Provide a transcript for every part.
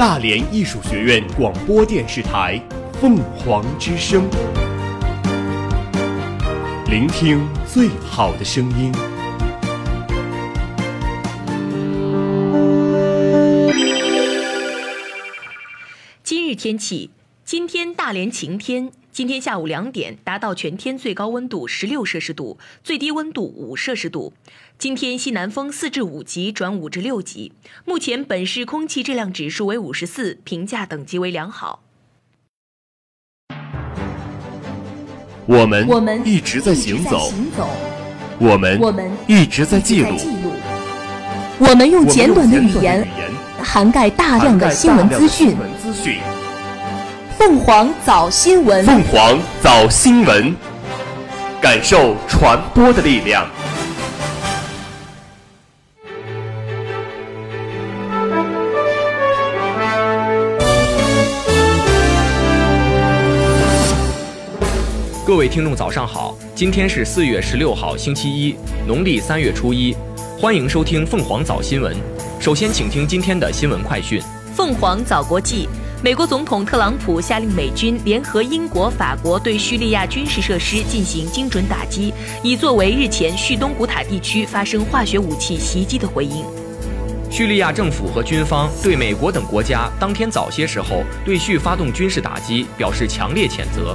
大连艺术学院广播电视台《凤凰之声》，聆听最好的声音。今日天气：今天大连晴天。今天下午两点达到全天最高温度十六摄氏度，最低温度五摄氏度。今天西南风四至五级转五至六级。目前本市空气质量指数为五十四，评价等级为良好。我们我们一直在行走，我们我们一直在记录，我们用简短的语言涵盖大量的新闻资讯。凤凰早新闻，凤凰早新闻，感受传播的力量。各位听众，早上好！今天是四月十六号，星期一，农历三月初一，欢迎收听凤凰早新闻。首先，请听今天的新闻快讯。凤凰早国际，美国总统特朗普下令美军联合英国、法国对叙利亚军事设施进行精准打击，以作为日前叙东古塔地区发生化学武器袭击的回应。叙利亚政府和军方对美国等国家当天早些时候对叙发动军事打击表示强烈谴责，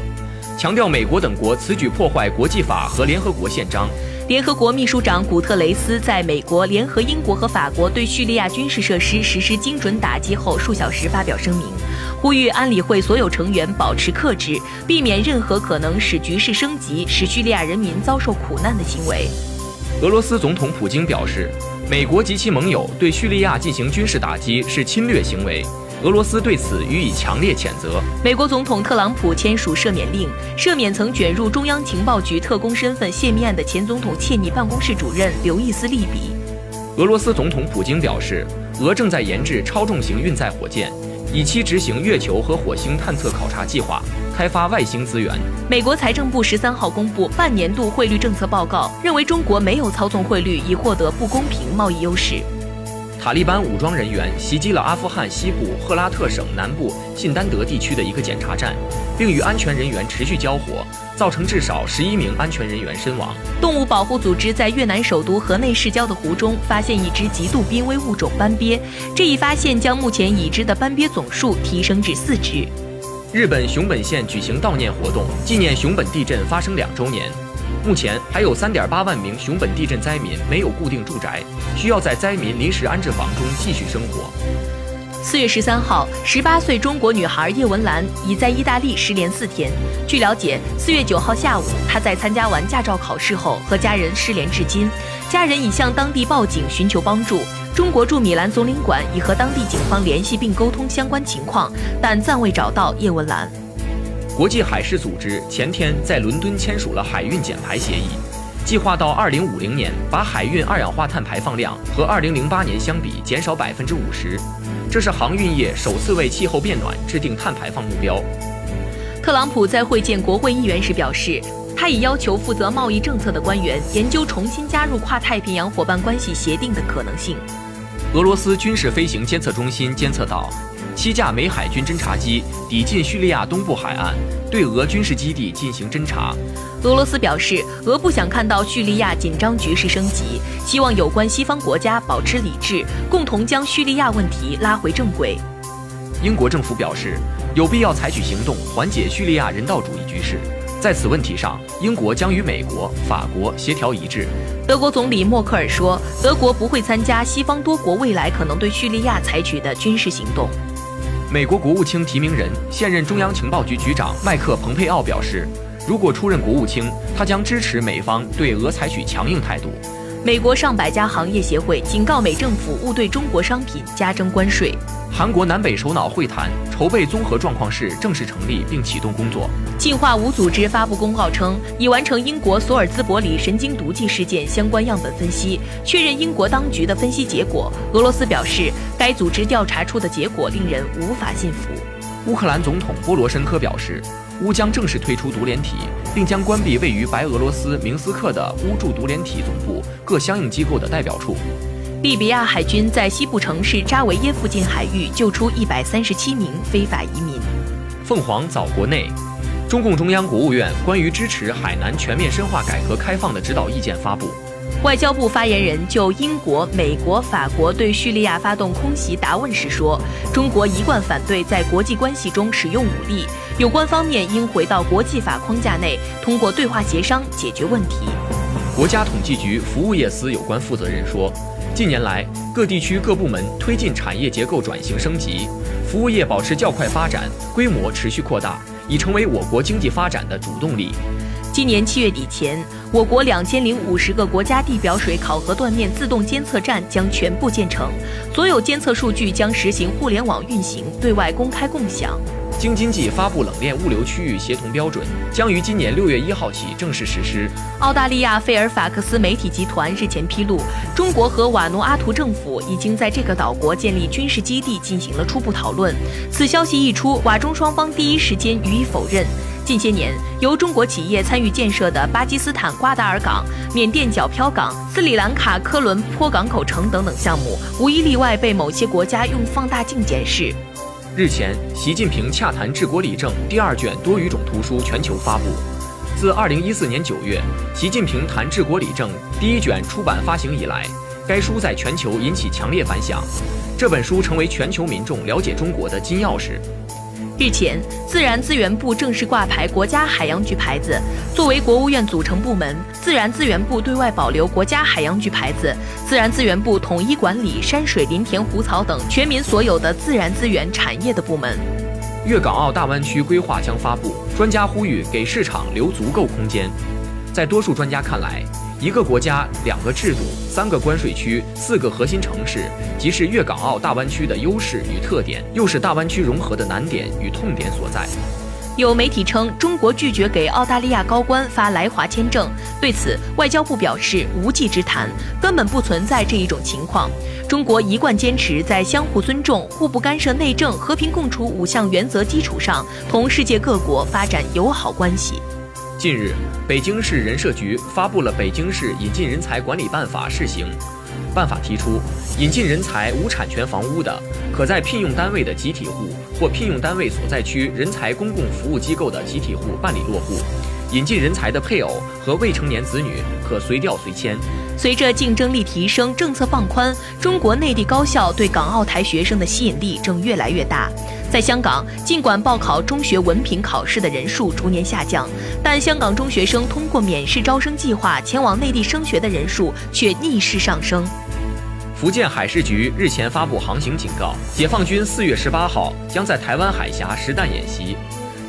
强调美国等国此举破坏国际法和联合国宪章。联合国秘书长古特雷斯在美国联合英国和法国对叙利亚军事设施实施精准打击后数小时发表声明，呼吁安理会所有成员保持克制，避免任何可能使局势升级、使叙利亚人民遭受苦难的行为。俄罗斯总统普京表示，美国及其盟友对叙利亚进行军事打击是侵略行为，俄罗斯对此予以强烈谴责。美国总统特朗普签署赦免令，赦免曾卷入中央情报局特工身份泄密案的前总统切尼办公室主任刘易斯利比。俄罗斯总统普京表示，俄正在研制超重型运载火箭，以期执行月球和火星探测考察计划，开发外星资源。美国财政部十三号公布半年度汇率政策报告，认为中国没有操纵汇率以获得不公平贸易优势。塔利班武装人员袭击了阿富汗西部赫拉特省南部信丹德地区的一个检查站，并与安全人员持续交火，造成至少十一名安全人员身亡。动物保护组织在越南首都河内市郊的湖中发现一只极度濒危物种斑鳖，这一发现将目前已知的斑鳖总数提升至四只。日本熊本县举行悼念活动，纪念熊本地震发生两周年。目前还有3.8万名熊本地震灾民没有固定住宅，需要在灾民临时安置房中继续生活。四月十三号，十八岁中国女孩叶文兰已在意大利失联四天。据了解，四月九号下午，她在参加完驾照考试后和家人失联至今，家人已向当地报警寻求帮助。中国驻米兰总领馆已和当地警方联系并沟通相关情况，但暂未找到叶文兰。国际海事组织前天在伦敦签署了海运减排协议，计划到2050年把海运二氧化碳排放量和2008年相比减少百分之五十。这是航运业首次为气候变暖制定碳排放目标。特朗普在会见国会议员时表示，他已要求负责贸易政策的官员研究重新加入跨太平洋伙伴关系协定的可能性。俄罗斯军事飞行监测中心监测到，七架美海军侦察机抵近叙利亚东部海岸，对俄军事基地进行侦察。俄罗斯表示，俄不想看到叙利亚紧张局势升级，希望有关西方国家保持理智，共同将叙利亚问题拉回正轨。英国政府表示，有必要采取行动缓解叙利亚人道主义局势。在此问题上，英国将与美国、法国协调一致。德国总理默克尔说，德国不会参加西方多国未来可能对叙利亚采取的军事行动。美国国务卿提名人、现任中央情报局局长麦克·蓬佩奥表示，如果出任国务卿，他将支持美方对俄采取强硬态度。美国上百家行业协会警告美政府勿对中国商品加征关税。韩国南北首脑会谈筹备综合状况室正式成立并启动工作。进化无组织发布公告称，已完成英国索尔兹伯里神经毒剂事件相关样本分析，确认英国当局的分析结果。俄罗斯表示，该组织调查出的结果令人无法信服。乌克兰总统波罗申科表示，乌将正式退出独联体，并将关闭位于白俄罗斯明斯克的乌驻独联体总部各相应机构的代表处。利比亚海军在西部城市扎维耶附近海域救出一百三十七名非法移民。凤凰早国内，中共中央、国务院关于支持海南全面深化改革开放的指导意见发布。外交部发言人就英国、美国、法国对叙利亚发动空袭答问时说：“中国一贯反对在国际关系中使用武力，有关方面应回到国际法框架内，通过对话协商解决问题。”国家统计局服务业司有关负责人说。近年来，各地区各部门推进产业结构转型升级，服务业保持较快发展，规模持续扩大，已成为我国经济发展的主动力。今年七月底前，我国两千零五十个国家地表水考核断面自动监测站将全部建成，所有监测数据将实行互联网运行，对外公开共享。京津冀发布冷链物流区域协同标准，将于今年六月一号起正式实施。澳大利亚费尔法克斯媒体集团日前披露，中国和瓦努阿图政府已经在这个岛国建立军事基地进行了初步讨论。此消息一出，瓦中双方第一时间予以否认。近些年，由中国企业参与建设的巴基斯坦瓜达尔港、缅甸皎漂港、斯里兰卡科伦坡港口城等等项目，无一例外被某些国家用放大镜检视。日前，习近平洽谈治国理政第二卷多语种图书全球发布。自2014年9月，习近平谈治国理政第一卷出版发行以来，该书在全球引起强烈反响。这本书成为全球民众了解中国的金钥匙。日前，自然资源部正式挂牌国家海洋局牌子。作为国务院组成部门，自然资源部对外保留国家海洋局牌子。自然资源部统一管理山水林田湖草等全民所有的自然资源产业的部门。粤港澳大湾区规划将发布，专家呼吁给市场留足够空间。在多数专家看来，一个国家、两个制度、三个关税区、四个核心城市，即是粤港澳大湾区的优势与特点，又是大湾区融合的难点与痛点所在。有媒体称，中国拒绝给澳大利亚高官发来华签证。对此，外交部表示无稽之谈，根本不存在这一种情况。中国一贯坚持在相互尊重、互不干涉内政、和平共处五项原则基础上，同世界各国发展友好关系。近日，北京市人社局发布了《北京市引进人才管理办法（试行）》。办法提出，引进人才无产权房屋的，可在聘用单位的集体户或聘用单位所在区人才公共服务机构的集体户办理落户。引进人才的配偶和未成年子女可随调随迁。随着竞争力提升，政策放宽，中国内地高校对港澳台学生的吸引力正越来越大。在香港，尽管报考中学文凭考试的人数逐年下降，但香港中学生通过免试招生计划前往内地升学的人数却逆势上升。福建海事局日前发布航行警告，解放军四月十八号将在台湾海峡实弹演习。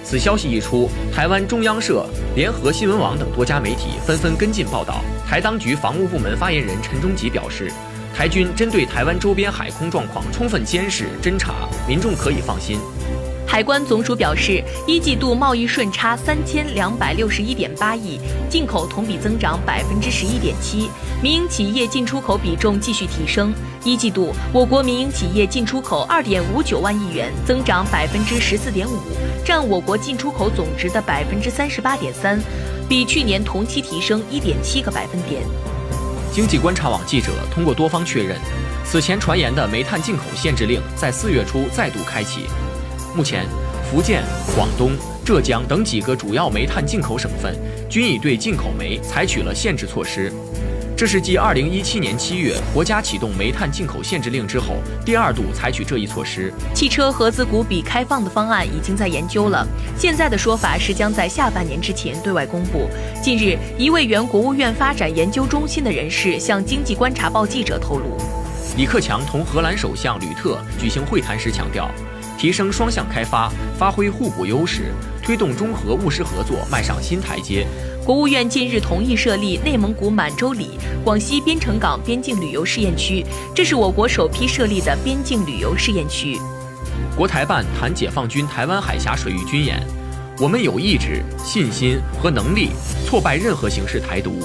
此消息一出，台湾中央社、联合新闻网等多家媒体纷纷跟进报道。台当局防务部门发言人陈忠吉表示，台军针对台湾周边海空状况充分监视侦查，民众可以放心。海关总署表示，一季度贸易顺差三千两百六十一点八亿，进口同比增长百分之十一点七，民营企业进出口比重继续提升。一季度，我国民营企业进出口二点五九万亿元，增长百分之十四点五，占我国进出口总值的百分之三十八点三，比去年同期提升一点七个百分点。经济观察网记者通过多方确认，此前传言的煤炭进口限制令在四月初再度开启。目前，福建、广东、浙江等几个主要煤炭进口省份均已对进口煤采取了限制措施。这是继2017年7月国家启动煤炭进口限制令之后，第二度采取这一措施。汽车合资股比开放的方案已经在研究了，现在的说法是将在下半年之前对外公布。近日，一位原国务院发展研究中心的人士向经济观察报记者透露，李克强同荷兰首相吕特举行会谈时强调。提升双向开发，发挥互补优势，推动中荷务实合作迈上新台阶。国务院近日同意设立内蒙古满洲里、广西边城港边境旅游试验区，这是我国首批设立的边境旅游试验区。国台办谈解放军台湾海峡水域军演，我们有意志、信心和能力挫败任何形式台独。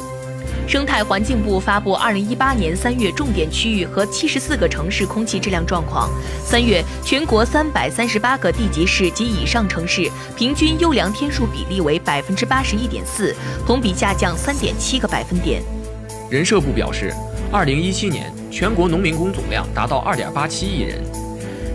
生态环境部发布二零一八年三月重点区域和七十四个城市空气质量状况。三月，全国三百三十八个地级市及以上城市平均优良天数比例为百分之八十一点四，同比下降三点七个百分点。人社部表示，二零一七年全国农民工总量达到二点八七亿人。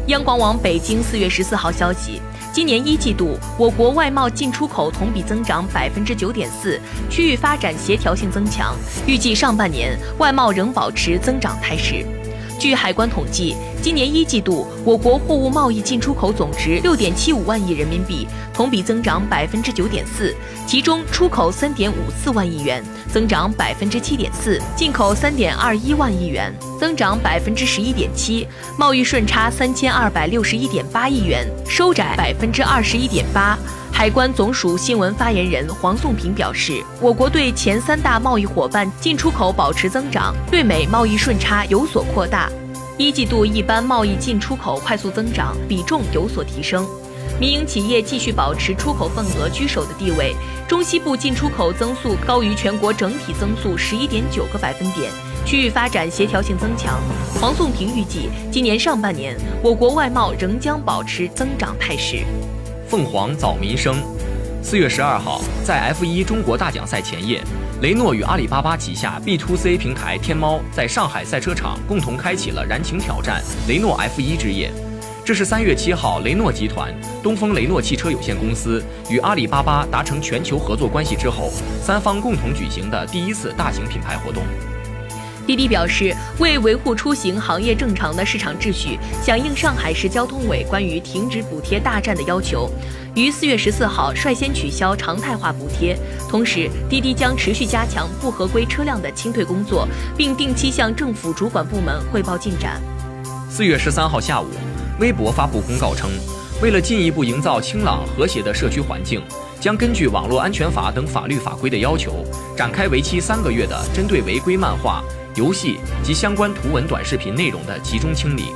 央广网北京四月十四号消息，今年一季度我国外贸进出口同比增长百分之九点四，区域发展协调性增强，预计上半年外贸仍保持增长态势。据海关统计，今年一季度我国货物贸易进出口总值六点七五万亿人民币，同比增长百分之九点四，其中出口三点五四万亿元，增长百分之七点四；进口三点二一万亿元，增长百分之十一点七；贸易顺差三千二百六十一点八亿元，收窄百分之二十一点八。海关总署新闻发言人黄颂平表示，我国对前三大贸易伙伴进出口保持增长，对美贸易顺差有所扩大。一季度一般贸易进出口快速增长，比重有所提升。民营企业继续保持出口份额居首的地位，中西部进出口增速高于全国整体增速十一点九个百分点，区域发展协调性增强。黄颂平预计，今年上半年我国外贸仍将保持增长态势。凤凰早民生，四月十二号，在 F 一中国大奖赛前夜，雷诺与阿里巴巴旗下 B to C 平台天猫在上海赛车场共同开启了燃情挑战雷诺 F 一之夜。这是三月七号，雷诺集团、东风雷诺汽车有限公司与阿里巴巴达成全球合作关系之后，三方共同举行的第一次大型品牌活动。滴滴表示，为维护出行行业正常的市场秩序，响应上海市交通委关于停止补贴大战的要求，于四月十四号率先取消常态化补贴。同时，滴滴将持续加强不合规车辆的清退工作，并定期向政府主管部门汇报进展。四月十三号下午，微博发布公告称，为了进一步营造清朗和谐的社区环境，将根据网络安全法等法律法规的要求，展开为期三个月的针对违规漫画。游戏及相关图文短视频内容的集中清理。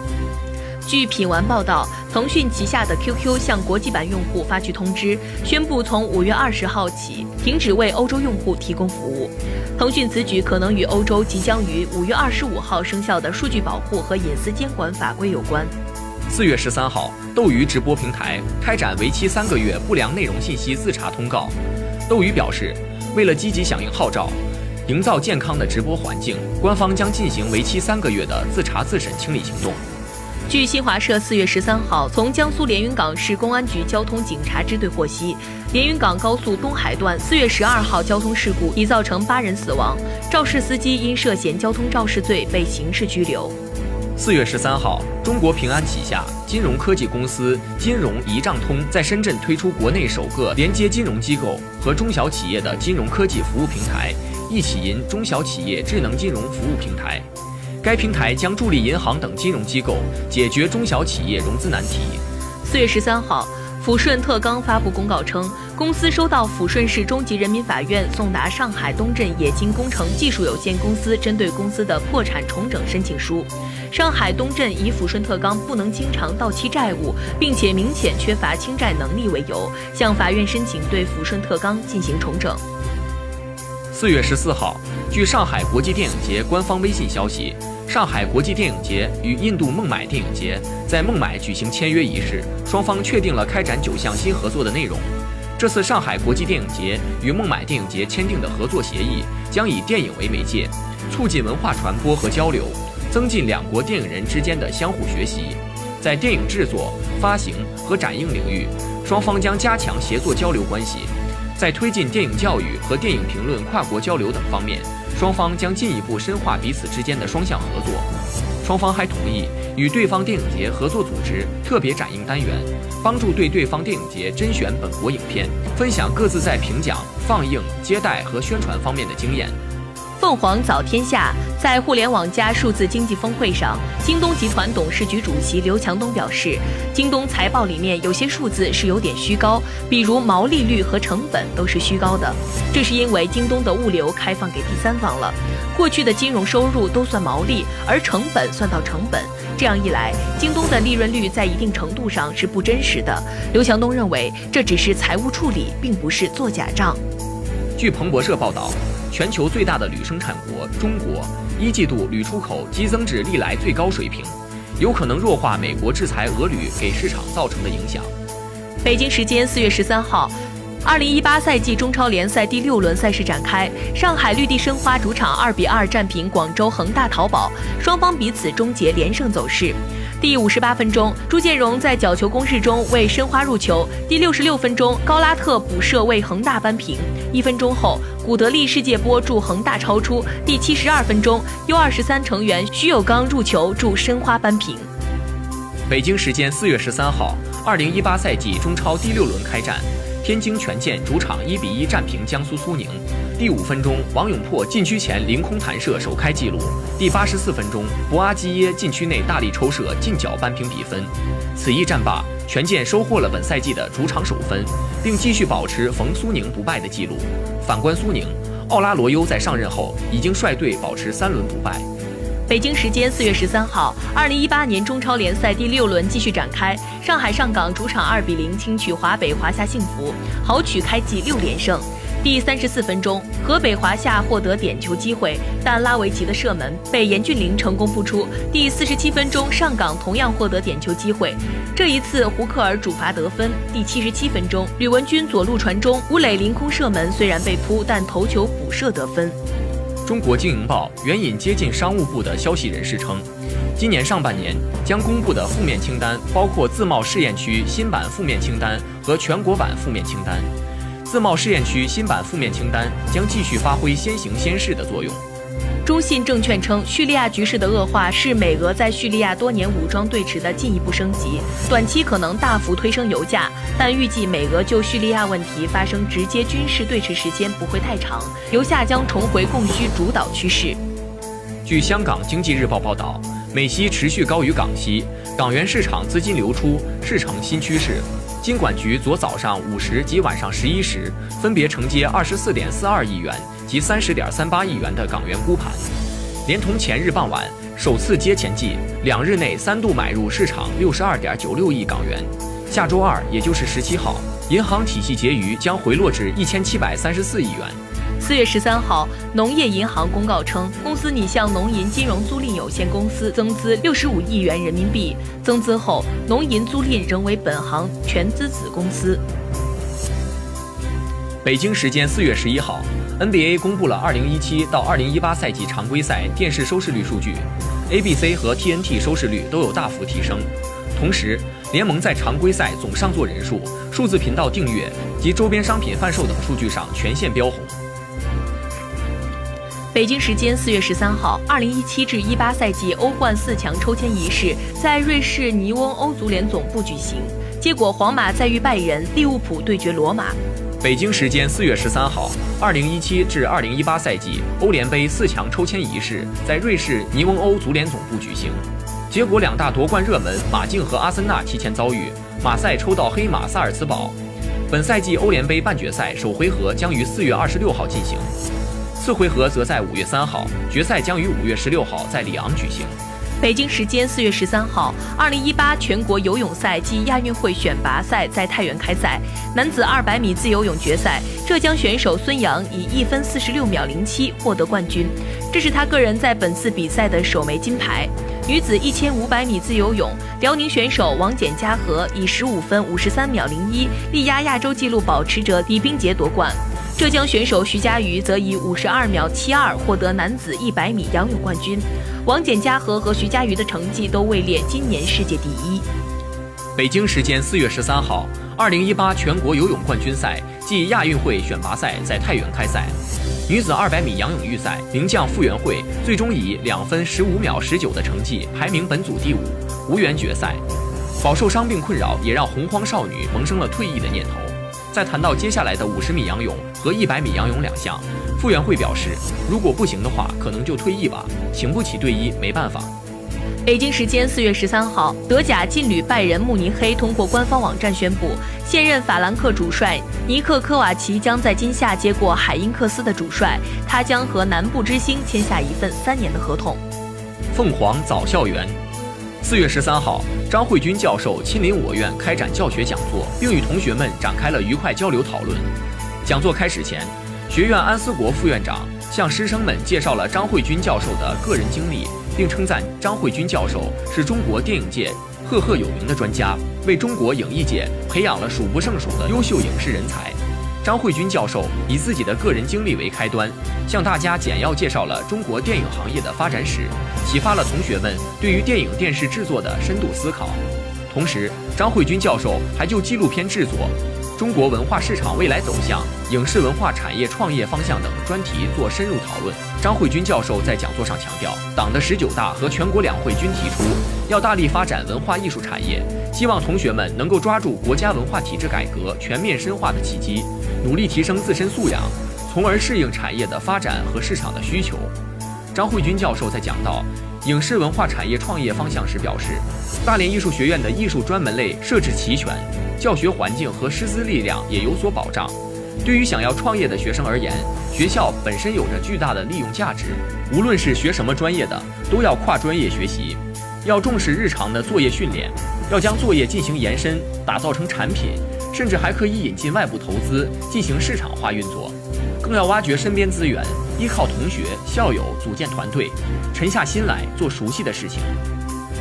据品玩报道，腾讯旗下的 QQ 向国际版用户发去通知，宣布从五月二十号起停止为欧洲用户提供服务。腾讯此举可能与欧洲即将于五月二十五号生效的数据保护和隐私监管法规有关。四月十三号，斗鱼直播平台开展为期三个月不良内容信息自查通告。斗鱼表示，为了积极响应号召。营造健康的直播环境，官方将进行为期三个月的自查自审清理行动。据新华社四月十三号从江苏连云港市公安局交通警察支队获悉，连云港高速东海段四月十二号交通事故已造成八人死亡，肇事司机因涉嫌交通肇事罪被刑事拘留。四月十三号，中国平安旗下金融科技公司金融一账通在深圳推出国内首个连接金融机构和中小企业的金融科技服务平台。一起银中小企业智能金融服务平台，该平台将助力银行等金融机构解决中小企业融资难题。四月十三号，抚顺特钢发布公告称，公司收到抚顺市中级人民法院送达上海东镇冶金工程技术有限公司针对公司的破产重整申请书。上海东镇以抚顺特钢不能经常到期债务，并且明显缺乏清债能力为由，向法院申请对抚顺特钢进行重整。四月十四号，据上海国际电影节官方微信消息，上海国际电影节与印度孟买电影节在孟买举行签约仪式，双方确定了开展九项新合作的内容。这次上海国际电影节与孟买电影节签订的合作协议，将以电影为媒介，促进文化传播和交流，增进两国电影人之间的相互学习。在电影制作、发行和展映领域，双方将加强协作交流关系。在推进电影教育和电影评论跨国交流等方面，双方将进一步深化彼此之间的双向合作。双方还同意与对方电影节合作组织特别展映单元，帮助对对方电影节甄选本国影片，分享各自在评奖、放映、接待和宣传方面的经验。凤凰早天下在互联网加数字经济峰会上，京东集团董事局主席刘强东表示，京东财报里面有些数字是有点虚高，比如毛利率和成本都是虚高的。这是因为京东的物流开放给第三方了，过去的金融收入都算毛利，而成本算到成本，这样一来，京东的利润率在一定程度上是不真实的。刘强东认为，这只是财务处理，并不是做假账。据彭博社报道。全球最大的铝生产国中国一季度铝出口激增至历来最高水平，有可能弱化美国制裁俄铝给市场造成的影响。北京时间四月十三号，二零一八赛季中超联赛第六轮赛事展开，上海绿地申花主场二比二战平广州恒大淘宝，双方彼此终结连胜走势。第五十八分钟，朱建荣在角球攻势中为申花入球。第六十六分钟，高拉特补射为恒大扳平。一分钟后，古德利世界波助恒大超出。第七十二分钟，U 二十三成员徐有刚入球助申花扳平。北京时间四月十三号，二零一八赛季中超第六轮开战。天津权健主场一比一战平江苏苏宁。第五分钟，王永珀禁区前凌空弹射首开纪录。第八十四分钟，博阿基耶禁区内大力抽射近角扳平比分。此役战罢，权健收获了本赛季的主场首分，并继续保持逢苏宁不败的纪录。反观苏宁，奥拉罗尤在上任后已经率队保持三轮不败。北京时间四月十三号，二零一八年中超联赛第六轮继续展开。上海上港主场二比零轻取华北华夏幸福，豪取开季六连胜。第三十四分钟，河北华夏获得点球机会，但拉维奇的射门被严俊凌成功扑出。第四十七分钟，上港同样获得点球机会，这一次胡克尔主罚得分。第七十七分钟，吕文君左路传中，吴磊凌空射门虽然被扑，但头球补射得分。中国经营报援引接近商务部的消息人士称，今年上半年将公布的负面清单包括自贸试验区新版负面清单和全国版负面清单。自贸试验区新版负面清单将继续发挥先行先试的作用。中信证券称，叙利亚局势的恶化是美俄在叙利亚多年武装对峙的进一步升级，短期可能大幅推升油价，但预计美俄就叙利亚问题发生直接军事对峙时间不会太长，油价将重回供需主导趋势。据香港经济日报报道，美息持续高于港息，港元市场资金流出是成新趋势。金管局昨早上五时及晚上十一时分别承接二十四点四二亿元。及三十点三八亿元的港元估盘，连同前日傍晚首次接钱计，两日内三度买入市场六十二点九六亿港元。下周二，也就是十七号，银行体系结余将回落至一千七百三十四亿元。四月十三号，农业银行公告称，公司拟向农银金融租赁有限公司增资六十五亿元人民币。增资后，农银租赁仍为本行全资子公司。北京时间四月十一号。NBA 公布了2017到2018赛季常规赛电视收视率数据，ABC 和 TNT 收视率都有大幅提升。同时，联盟在常规赛总上座人数、数字频道订阅及周边商品贩售等数据上全线飙红。北京时间四月十三号，2017至18赛季欧冠四强抽签仪式在瑞士尼翁欧足联总部举行，结果皇马再遇拜仁，利物浦对决罗马。北京时间四月十三号，二零一七至二零一八赛季欧联杯四强抽签仪式在瑞士尼翁欧足联总部举行。结果，两大夺冠热门马竞和阿森纳提前遭遇，马赛抽到黑马萨尔茨堡。本赛季欧联杯半决赛首回合将于四月二十六号进行，次回合则在五月三号，决赛将于五月十六号在里昂举行。北京时间四月十三号，二零一八全国游泳赛暨亚运会选拔赛在太原开赛。男子二百米自由泳决赛，浙江选手孙杨以一分四十六秒零七获得冠军，这是他个人在本次比赛的首枚金牌。女子一千五百米自由泳，辽宁选手王简嘉禾以十五分五十三秒零一力压亚洲纪录保持者李冰洁夺冠。浙江选手徐嘉余则以五十二秒七二获得男子一百米仰泳冠军。王简嘉禾和徐嘉余的成绩都位列今年世界第一。北京时间四月十三号，二零一八全国游泳冠军赛暨亚运会选拔赛在太原开赛。女子二百米仰泳预赛，名将傅园慧最终以两分十五秒十九的成绩排名本组第五，无缘决赛。饱受伤病困扰，也让洪荒少女萌生了退役的念头。在谈到接下来的五十米仰泳和一百米仰泳两项。傅园慧表示，如果不行的话，可能就退役吧，请不起队医，没办法。北京时间四月十三号，德甲劲旅拜仁慕尼黑通过官方网站宣布，现任法兰克主帅尼克科瓦奇将在今夏接过海因克斯的主帅，他将和南部之星签下一份三年的合同。凤凰早校园，四月十三号，张慧军教授亲临我院开展教学讲座，并与同学们展开了愉快交流讨论。讲座开始前。学院安思国副院长向师生们介绍了张慧军教授的个人经历，并称赞张慧军教授是中国电影界赫赫有名的专家，为中国影艺界培养了数不胜数的优秀影视人才。张慧君教授以自己的个人经历为开端，向大家简要介绍了中国电影行业的发展史，启发了同学们对于电影电视制作的深度思考。同时，张慧君教授还就纪录片制作。中国文化市场未来走向、影视文化产业创业方向等专题做深入讨论。张慧君教授在讲座上强调，党的十九大和全国两会均提出要大力发展文化艺术产业，希望同学们能够抓住国家文化体制改革全面深化的契机，努力提升自身素养，从而适应产业的发展和市场的需求。张慧君教授在讲到影视文化产业创业方向时表示，大连艺术学院的艺术专门类设置齐全。教学环境和师资力量也有所保障。对于想要创业的学生而言，学校本身有着巨大的利用价值。无论是学什么专业的，都要跨专业学习，要重视日常的作业训练，要将作业进行延伸，打造成产品，甚至还可以引进外部投资进行市场化运作。更要挖掘身边资源，依靠同学校友组建团队，沉下心来做熟悉的事情。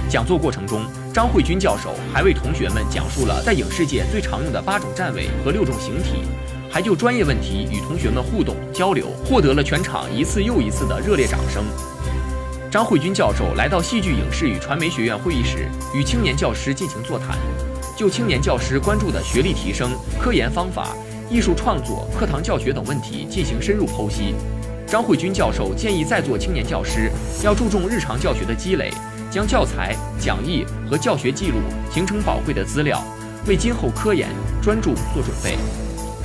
讲座过程中，张慧君教授还为同学们讲述了在影视界最常用的八种站位和六种形体，还就专业问题与同学们互动交流，获得了全场一次又一次的热烈掌声。张慧君教授来到戏剧影视与传媒学院会议室，与青年教师进行座谈，就青年教师关注的学历提升、科研方法、艺术创作、课堂教学等问题进行深入剖析。张慧君教授建议在座青年教师要注重日常教学的积累。将教材、讲义和教学记录形成宝贵的资料，为今后科研专注做准备。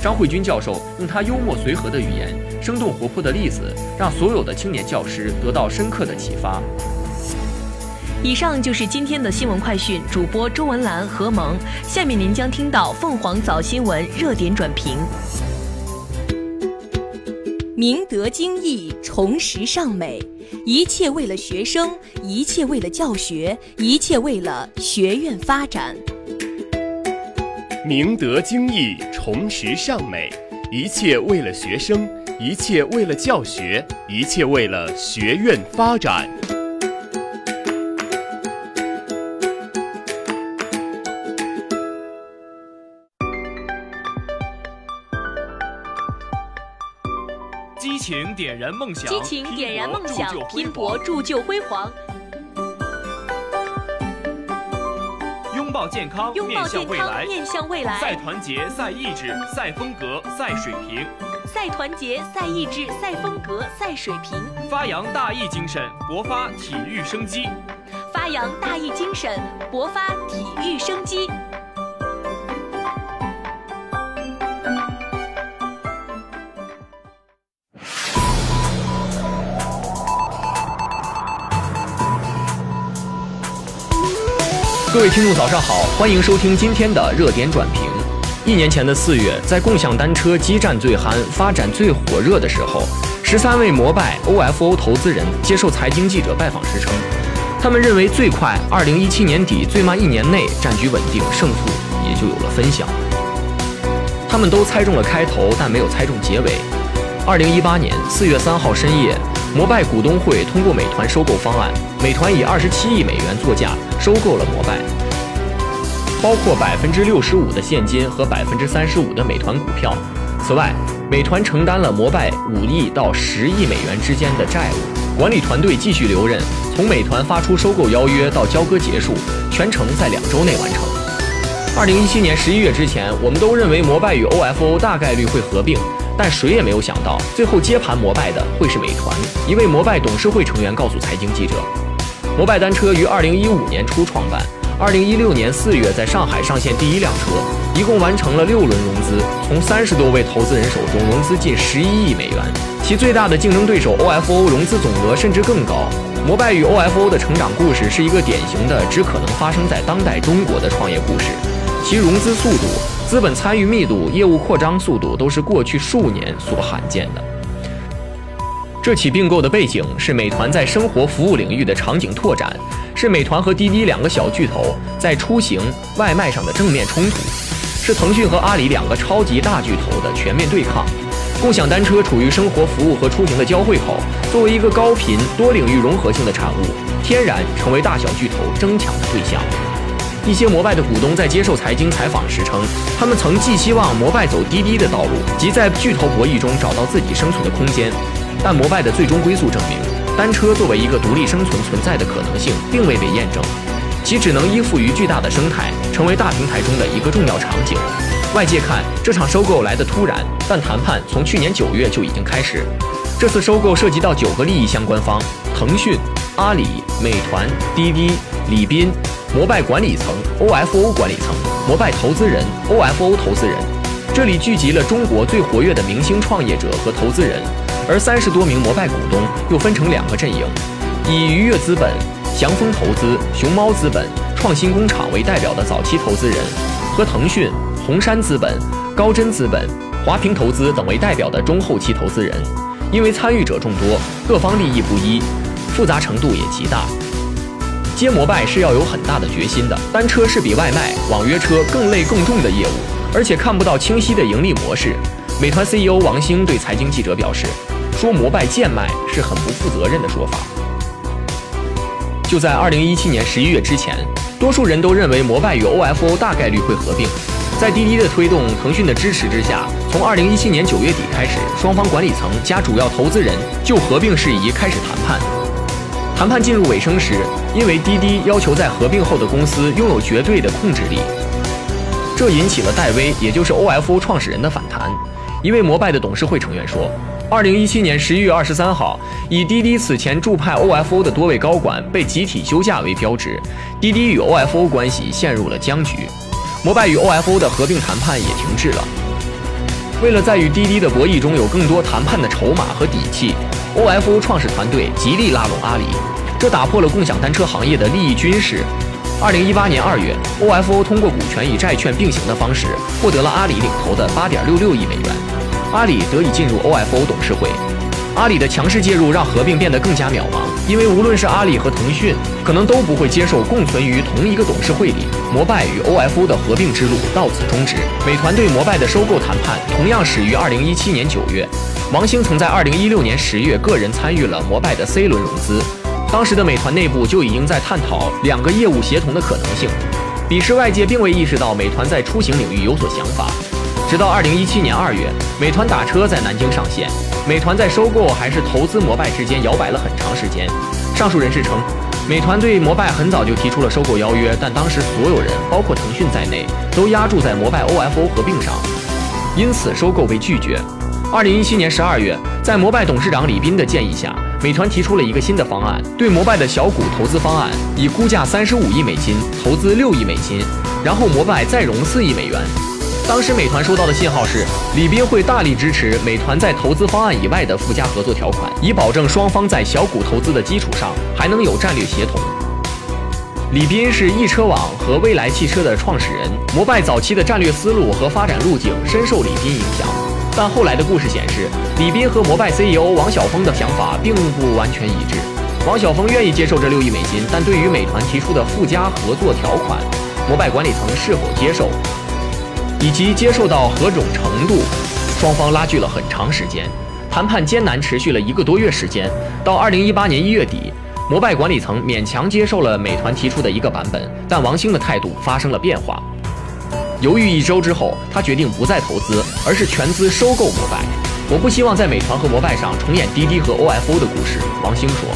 张慧君教授用他幽默随和的语言、生动活泼的例子，让所有的青年教师得到深刻的启发。以上就是今天的新闻快讯，主播周文兰、何萌。下面您将听到凤凰早新闻热点转评。明德精义，重实尚美。一切为了学生，一切为了教学，一切为了学院发展。明德精义，重实尚美，一切为了学生，一切为了教学，一切为了学院发展。情点燃梦想，激情点燃梦想，拼搏铸就辉煌。拥抱健康，面向未来，面向未来。赛团结，赛意志，赛风格，赛水平。赛团结，赛意志，赛风格，赛水平。发扬大义精神，勃发体育生机。发扬大义精神，勃发体育生机。各位听众，早上好，欢迎收听今天的热点转评。一年前的四月，在共享单车激战最酣、发展最火热的时候，十三位摩拜 OFO 投资人接受财经记者拜访时称，他们认为最快二零一七年底，最慢一年内战局稳定，胜负也就有了分晓。他们都猜中了开头，但没有猜中结尾。二零一八年四月三号深夜。摩拜股东会通过美团收购方案，美团以二十七亿美元作价收购了摩拜，包括百分之六十五的现金和百分之三十五的美团股票。此外，美团承担了摩拜五亿到十亿美元之间的债务，管理团队继续留任，从美团发出收购邀约到交割结束，全程在两周内完成。二零一七年十一月之前，我们都认为摩拜与 OFO 大概率会合并。但谁也没有想到，最后接盘摩拜的会是美团。一位摩拜董事会成员告诉财经记者，摩拜单车于二零一五年初创办，二零一六年四月在上海上线第一辆车，一共完成了六轮融资，从三十多位投资人手中融资近十一亿美元。其最大的竞争对手 OFO 融资总额甚至更高。摩拜与 OFO 的成长故事是一个典型的只可能发生在当代中国的创业故事，其融资速度。资本参与密度、业务扩张速度都是过去数年所罕见的。这起并购的背景是美团在生活服务领域的场景拓展，是美团和滴滴两个小巨头在出行、外卖上的正面冲突，是腾讯和阿里两个超级大巨头的全面对抗。共享单车处于生活服务和出行的交汇口，作为一个高频多领域融合性的产物，天然成为大小巨头争抢的对象。一些摩拜的股东在接受财经采访时称，他们曾寄希望摩拜走滴滴的道路，即在巨头博弈中找到自己生存的空间。但摩拜的最终归宿证明，单车作为一个独立生存存在的可能性并未被验证，其只能依附于巨大的生态，成为大平台中的一个重要场景。外界看这场收购来得突然，但谈判从去年九月就已经开始。这次收购涉及到九个利益相关方：腾讯、阿里、美团、滴滴、李斌。摩拜管理层、OFO 管理层、摩拜投资人、OFO 投资人，这里聚集了中国最活跃的明星创业者和投资人，而三十多名摩拜股东又分成两个阵营，以愉悦资本、祥丰投资、熊猫资本、创新工厂为代表的早期投资人，和腾讯、红杉资本、高真资本、华平投资等为代表的中后期投资人。因为参与者众多，各方利益不一，复杂程度也极大。接摩拜是要有很大的决心的，单车是比外卖、网约车更累更重的业务，而且看不到清晰的盈利模式。美团 CEO 王兴对财经记者表示：“说摩拜贱卖是很不负责任的说法。”就在2017年11月之前，多数人都认为摩拜与 OFO 大概率会合并。在滴滴的推动、腾讯的支持之下，从2017年9月底开始，双方管理层加主要投资人就合并事宜开始谈判。谈判进入尾声时，因为滴滴要求在合并后的公司拥有绝对的控制力，这引起了戴威，也就是 OFO 创始人的反弹。一位摩拜的董事会成员说：“二零一七年十一月二十三号，以滴滴此前驻派 OFO 的多位高管被集体休假为标志，滴滴与 OFO 关系陷入了僵局，摩拜与 OFO 的合并谈判也停滞了。为了在与滴滴的博弈中有更多谈判的筹码和底气。” OFO 创始团队极力拉拢阿里，这打破了共享单车行业的利益均势。二零一八年二月，OFO 通过股权与债券并行的方式，获得了阿里领投的八点六六亿美元，阿里得以进入 OFO 董事会。阿里的强势介入让合并变得更加渺茫，因为无论是阿里和腾讯，可能都不会接受共存于同一个董事会里。摩拜与 OFO 的合并之路到此终止。美团对摩拜的收购谈判同样始于二零一七年九月。王兴曾在二零一六年十月个人参与了摩拜的 C 轮融资，当时的美团内部就已经在探讨两个业务协同的可能性。彼时外界并未意识到美团在出行领域有所想法，直到二零一七年二月，美团打车在南京上线，美团在收购还是投资摩拜之间摇摆了很长时间。上述人士称，美团对摩拜很早就提出了收购邀约，但当时所有人，包括腾讯在内，都压注在摩拜 OFO 合并上，因此收购被拒绝。二零一七年十二月，在摩拜董事长李斌的建议下，美团提出了一个新的方案，对摩拜的小股投资方案，以估价三十五亿美金投资六亿美金，然后摩拜再融四亿美元。当时美团收到的信号是，李斌会大力支持美团在投资方案以外的附加合作条款，以保证双方在小股投资的基础上还能有战略协同。李斌是易车网和蔚来汽车的创始人，摩拜早期的战略思路和发展路径深受李斌影响。但后来的故事显示，李斌和摩拜 CEO 王晓峰的想法并不完全一致。王晓峰愿意接受这六亿美金，但对于美团提出的附加合作条款，摩拜管理层是否接受，以及接受到何种程度，双方拉锯了很长时间，谈判艰难，持续了一个多月时间。到二零一八年一月底，摩拜管理层勉强接受了美团提出的一个版本，但王兴的态度发生了变化。犹豫一周之后，他决定不再投资，而是全资收购摩拜。我不希望在美团和摩拜上重演滴滴和 OFO 的故事。王兴说：“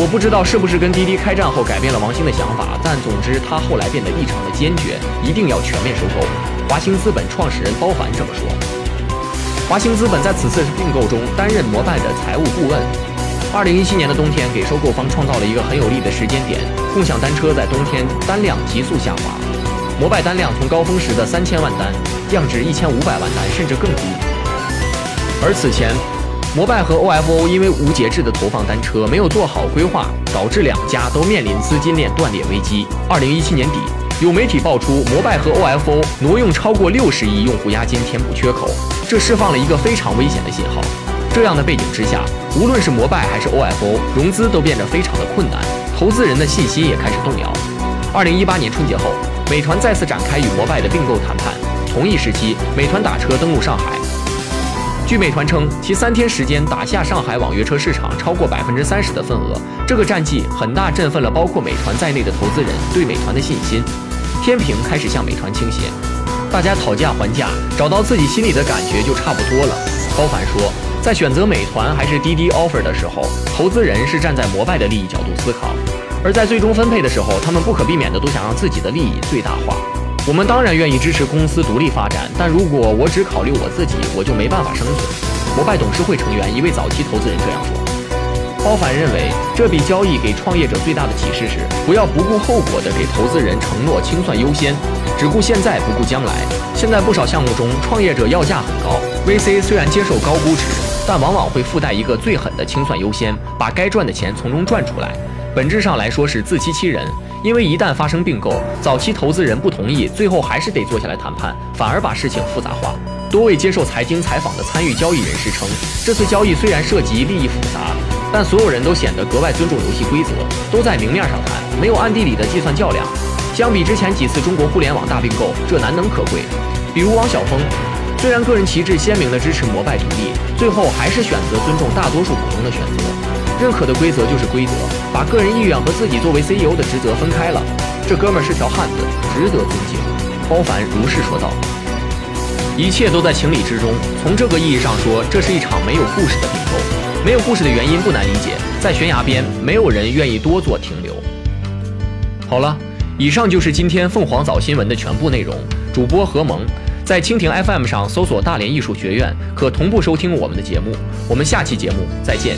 我不知道是不是跟滴滴开战后改变了王兴的想法，但总之他后来变得异常的坚决，一定要全面收购。”华兴资本创始人包凡这么说。华兴资本在此次并购中担任摩拜的财务顾问。二零一七年的冬天，给收购方创造了一个很有利的时间点，共享单车在冬天单量急速下滑。摩拜单量从高峰时的三千万单降至一千五百万单，甚至更低。而此前，摩拜和 OFO 因为无节制的投放单车，没有做好规划，导致两家都面临资金链断裂危机。二零一七年底，有媒体爆出摩拜和 OFO 挪用超过六十亿用户押金填补缺口，这释放了一个非常危险的信号。这样的背景之下，无论是摩拜还是 OFO，融资都变得非常的困难，投资人的信心也开始动摇。二零一八年春节后。美团再次展开与摩拜的并购谈判。同一时期，美团打车登陆上海。据美团称，其三天时间打下上海网约车市场超过百分之三十的份额。这个战绩很大，振奋了包括美团在内的投资人对美团的信心。天平开始向美团倾斜。大家讨价还价，找到自己心里的感觉就差不多了。高凡说，在选择美团还是滴滴 offer 的时候，投资人是站在摩拜的利益角度思考，而在最终分配的时候，他们不可避免的都想让自己的利益最大化。我们当然愿意支持公司独立发展，但如果我只考虑我自己，我就没办法生存。摩拜董事会成员一位早期投资人这样说。包凡认为，这笔交易给创业者最大的启示是，不要不顾后果的给投资人承诺清算优先。只顾现在不顾将来。现在不少项目中，创业者要价很高，VC 虽然接受高估值，但往往会附带一个最狠的清算优先，把该赚的钱从中赚出来。本质上来说是自欺欺人，因为一旦发生并购，早期投资人不同意，最后还是得坐下来谈判，反而把事情复杂化。多位接受财经采访的参与交易人士称，这次交易虽然涉及利益复杂，但所有人都显得格外尊重游戏规则，都在明面上谈，没有暗地里的计算较量。相比之前几次中国互联网大并购，这难能可贵。比如王晓峰，虽然个人旗帜鲜明地支持摩拜独立，最后还是选择尊重大多数股东的选择。认可的规则就是规则，把个人意愿和自己作为 CEO 的职责分开了。这哥们儿是条汉子，值得尊敬。包凡如是说道。一切都在情理之中。从这个意义上说，这是一场没有故事的并购。没有故事的原因不难理解，在悬崖边，没有人愿意多做停留。好了。以上就是今天凤凰早新闻的全部内容。主播何萌，在蜻蜓 FM 上搜索“大连艺术学院”，可同步收听我们的节目。我们下期节目再见。